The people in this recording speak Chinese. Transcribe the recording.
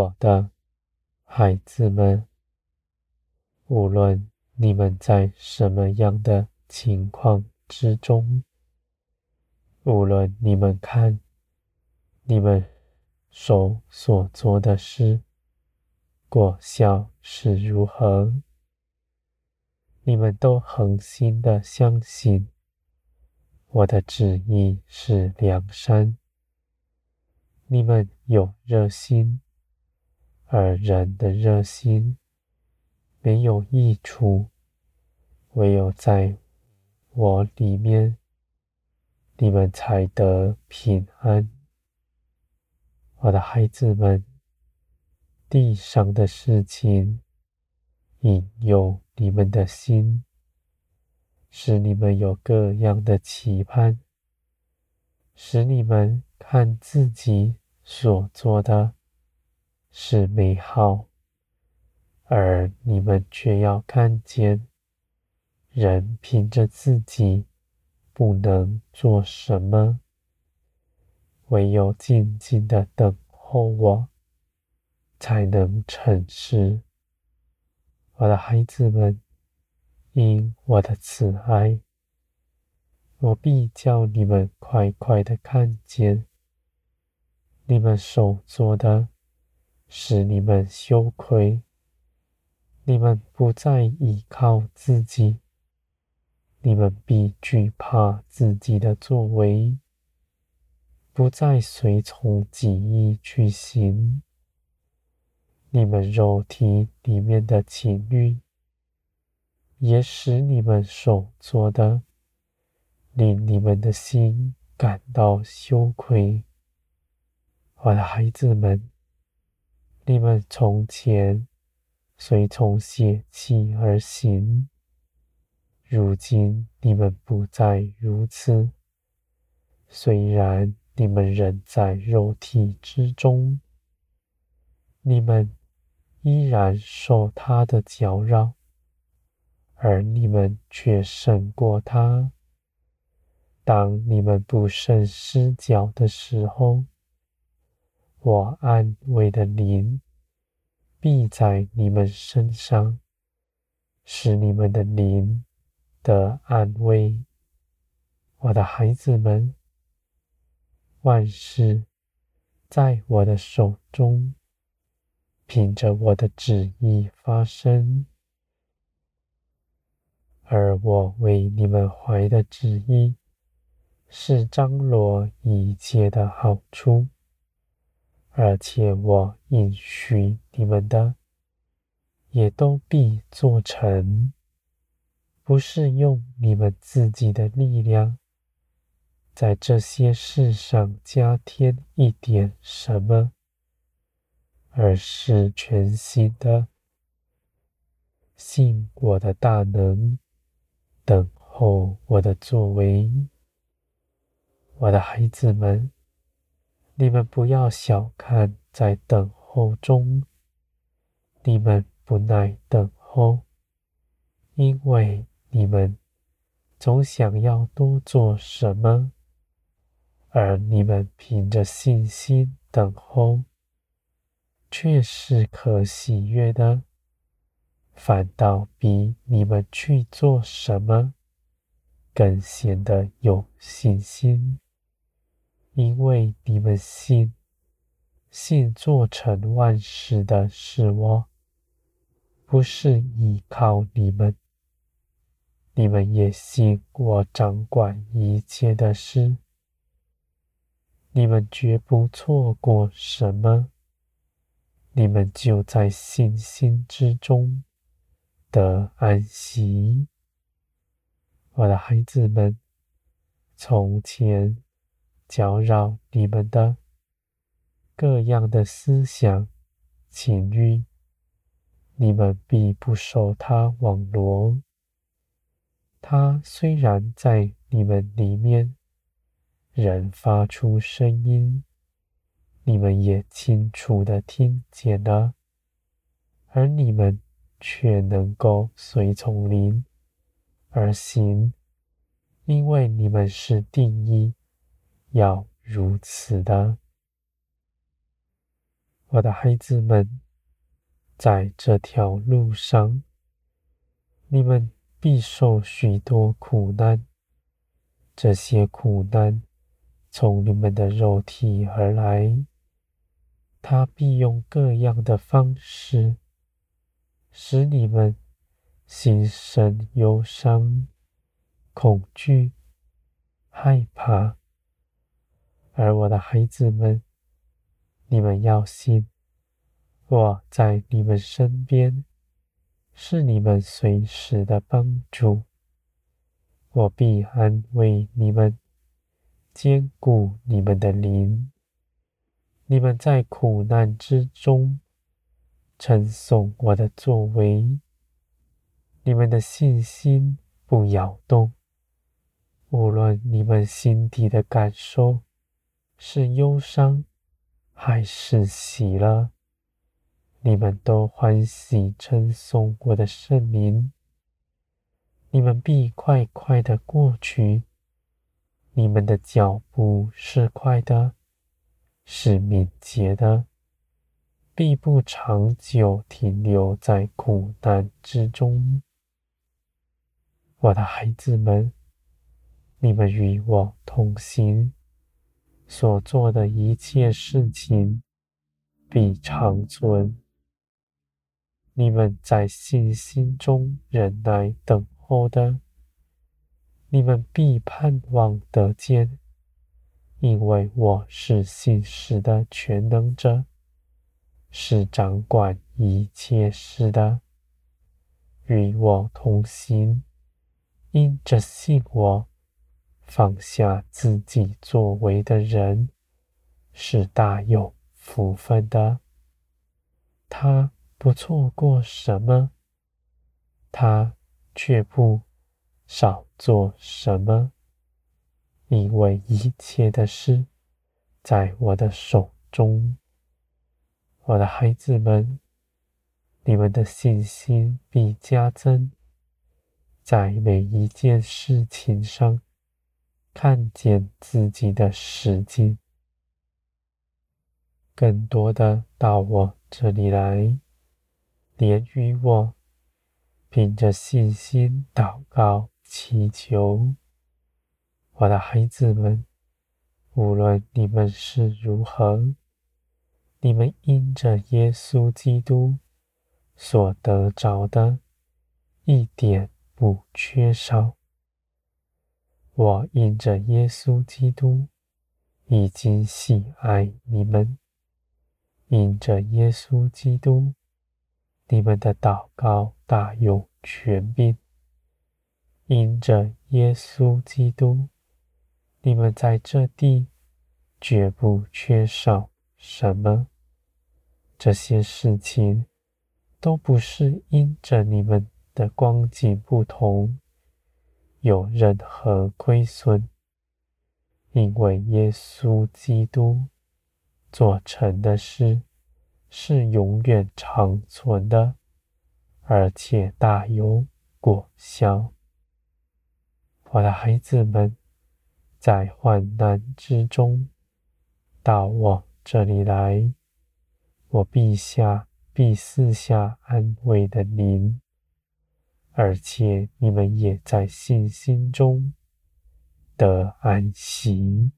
我的孩子们，无论你们在什么样的情况之中，无论你们看你们手所做的事果效是如何，你们都恒心的相信我的旨意是良善。你们有热心。而人的热心没有益处，唯有在我里面，你们才得平安。我的孩子们，地上的事情引诱你们的心，使你们有各样的期盼，使你们看自己所做的。是美好，而你们却要看见，人凭着自己不能做什么，唯有静静的等候我，才能成事。我的孩子们，因我的慈爱，我必叫你们快快的看见，你们所做的。使你们羞愧，你们不再依靠自己，你们必惧怕自己的作为，不再随从己意去行。你们肉体里面的情欲，也使你们所做的，令你们的心感到羞愧。我的孩子们。你们从前随从血气而行，如今你们不再如此。虽然你们仍在肉体之中，你们依然受他的搅扰，而你们却胜过他。当你们不慎失脚的时候，我安慰的灵必在你们身上，使你们的灵得安慰。我的孩子们，万事在我的手中，凭着我的旨意发生，而我为你们怀的旨意，是张罗一切的好处。而且我应许你们的，也都必做成，不是用你们自己的力量，在这些事上加添一点什么，而是全新的信我的大能，等候我的作为，我的孩子们。你们不要小看在等候中，你们不耐等候，因为你们总想要多做什么，而你们凭着信心等候，却是可喜悦的，反倒比你们去做什么更显得有信心。因为你们信，信做成万事的是我，不是依靠你们。你们也信我掌管一切的事，你们绝不错过什么。你们就在信心之中得安息。我的孩子们，从前。搅扰你们的各样的思想、情欲，你们必不受他网罗。他虽然在你们里面仍发出声音，你们也清楚的听见了，而你们却能够随从灵而行，因为你们是定意。要如此的，我的孩子们，在这条路上，你们必受许多苦难。这些苦难从你们的肉体而来，他必用各样的方式，使你们心生忧伤、恐惧、害怕。而我的孩子们，你们要信，我在你们身边，是你们随时的帮助。我必安慰你们，坚固你们的灵。你们在苦难之中称颂我的作为，你们的信心不摇动。无论你们心底的感受是忧伤还是喜乐，你们都欢喜称颂我的圣名。你们必快快的过去，你们的脚步是快的，是敏捷的，必不长久停留在苦难之中。我的孩子们，你们与我同行，所做的一切事情必长存。你们在信心中忍耐等候的，你们必盼望得见，因为我是信实的全能者，是掌管一切事的。与我同行，因着信我，放下自己作为的人，是大有福分的。他不错过什么，他。却不少做什么，因为一切的事在我的手中。我的孩子们，你们的信心必加增，在每一件事情上看见自己的实际，更多的到我这里来，连于我。凭着信心祷告祈求，我的孩子们，无论你们是如何，你们因着耶稣基督所得着的，一点不缺少。我因着耶稣基督已经喜爱你们，因着耶稣基督。你们的祷告大有权柄，因着耶稣基督，你们在这地绝不缺少什么。这些事情都不是因着你们的光景不同，有任何亏损，因为耶稣基督做成的事。是永远长存的，而且大有果效。我的孩子们，在患难之中，到我这里来，我必下必赐下安慰的灵，而且你们也在信心中的安息。